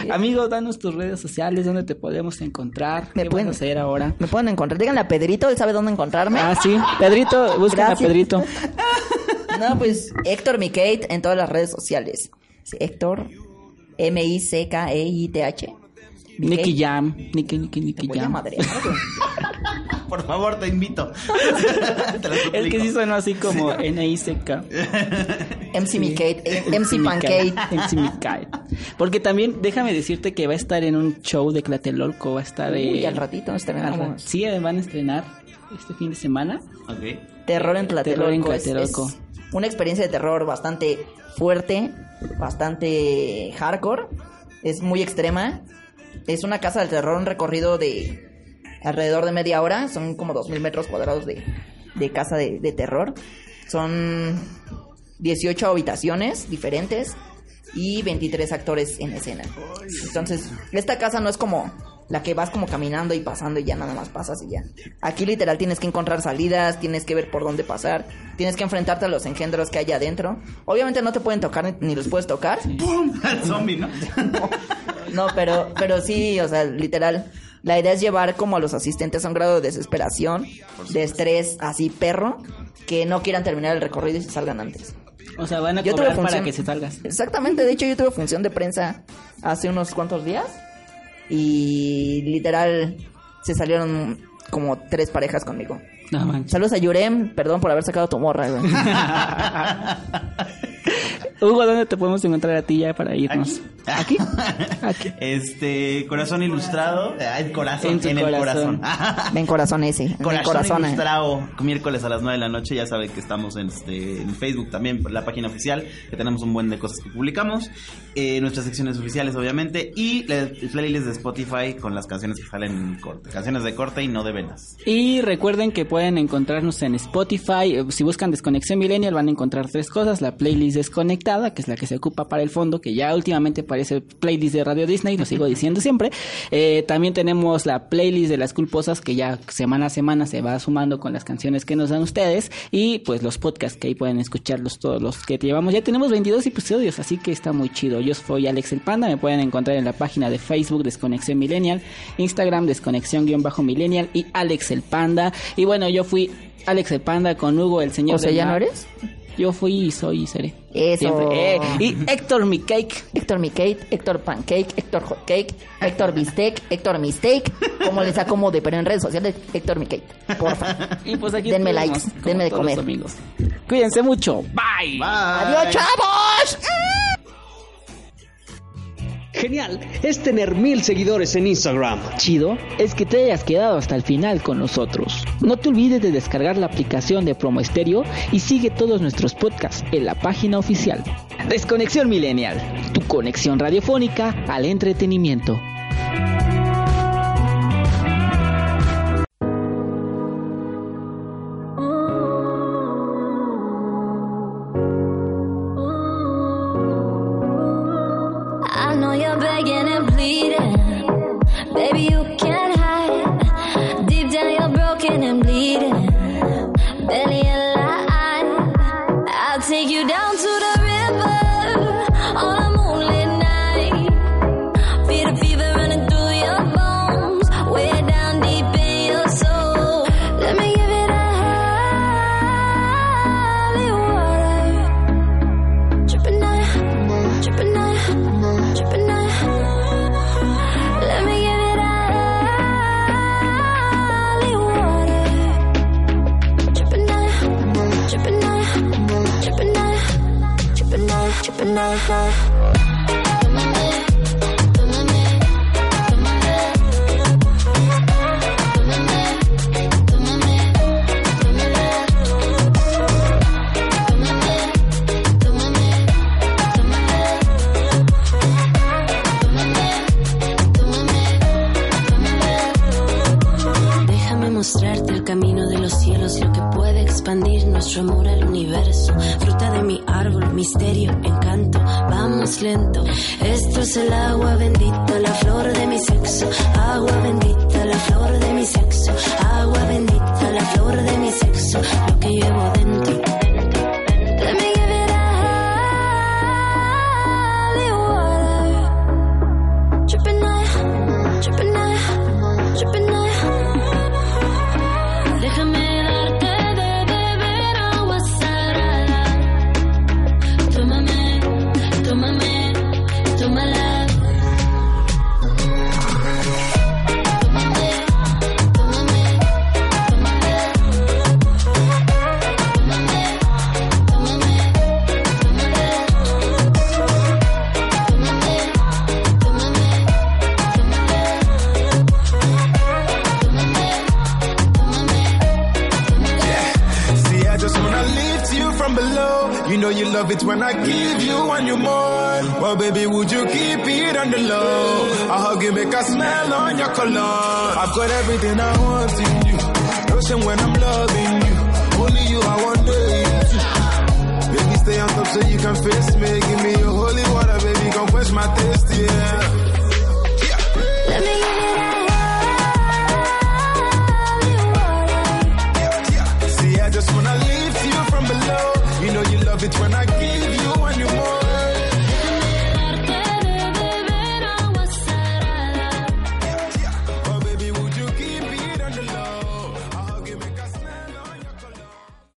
Amigo, danos tus redes sociales, dónde te podemos encontrar. ¿Qué pueden hacer ahora? Me pueden encontrar. Díganle a Pedrito, él sabe dónde encontrarme. Ah, sí. Pedrito, busca a. Pedrito. No, pues Héctor Mikate en todas las redes sociales. Sí, Héctor M-I-C-K-E-I-T-H. Nicky Jam. Nicky, Nicky, Nicky Jam. güey. Por favor, te invito. Te lo El que sí sonó así como N-I-C-K. MC Mikate, MC Pancake. MC Mikate. Porque también, déjame decirte que va a estar en un show de Tlatelolco, va a estar Uy, eh, al ratito estrenamos. Sí, van a estrenar este fin de semana. Ok. Terror en Terror en Tlatelolco. es- Tlatelolco. es una experiencia de terror bastante fuerte, bastante hardcore. Es muy extrema. Es una casa del terror, un recorrido de alrededor de media hora. Son como 2.000 metros cuadrados de, de casa de, de terror. Son 18 habitaciones diferentes y 23 actores en escena. Entonces, esta casa no es como la que vas como caminando y pasando y ya nada más pasas y ya. Aquí literal tienes que encontrar salidas, tienes que ver por dónde pasar, tienes que enfrentarte a los engendros que hay adentro. Obviamente no te pueden tocar ni, ni los puedes tocar. ¡Pum! Al zombie, ¿no? No, pero, pero sí, o sea, literal. La idea es llevar como a los asistentes a un grado de desesperación, de estrés así perro, que no quieran terminar el recorrido y se salgan antes. O sea, van a Yo tuve cobrar para que se salgas. Exactamente, de hecho yo tuve función de prensa hace unos cuantos días y literal se salieron como tres parejas conmigo. No. Saludos a Yurem, perdón por haber sacado tu morra, güey. Hugo, ¿dónde te podemos encontrar a ti ya para irnos? ¿Aquí? Aquí. Este, corazón ilustrado. El corazón, En en, el corazón. corazón. Ven corazón ese, Corazón corazón. eh. Ilustrado, miércoles a las 9 de la noche. Ya saben que estamos en, este, en Facebook también, la página oficial, que tenemos un buen de cosas que publicamos. Eh, nuestras secciones oficiales, obviamente. Y el playlist de Spotify con las canciones que salen en corte. Canciones de corte y no de venas. Y recuerden que pueden encontrarnos en Spotify. Eh, Si buscan Desconexión Millennial van a encontrar tres cosas. La playlist que es la que se ocupa para el fondo, que ya últimamente parece playlist de Radio Disney, lo sigo diciendo siempre. Eh, también tenemos la playlist de las culposas, que ya semana a semana se va sumando con las canciones que nos dan ustedes. Y pues los podcasts, que ahí pueden escucharlos todos los que llevamos. Ya tenemos 22 episodios, así que está muy chido. Yo soy Alex el Panda, me pueden encontrar en la página de Facebook Desconexión Millennial, Instagram Desconexión-Millennial y Alex el Panda. Y bueno, yo fui Alex el Panda con Hugo, el señor O sea, del ¿ya no mar. eres? Yo fui y soy y seré. Eso. Eh, y Héctor Mi Cake. Héctor Mikate, Héctor Pancake, Héctor Hot Cake, Héctor Bistec, Héctor Mistake, como les acomode, pero en redes sociales, Héctor Mikate, porfa. Y pues aquí Denme likes, denme de comer. amigos. Cuídense mucho. Bye. ¡Adiós, chavos! Genial es tener mil seguidores en Instagram. Chido es que te hayas quedado hasta el final con nosotros. No te olvides de descargar la aplicación de Promo Estéreo y sigue todos nuestros podcasts en la página oficial. Desconexión Millennial, tu conexión radiofónica al entretenimiento.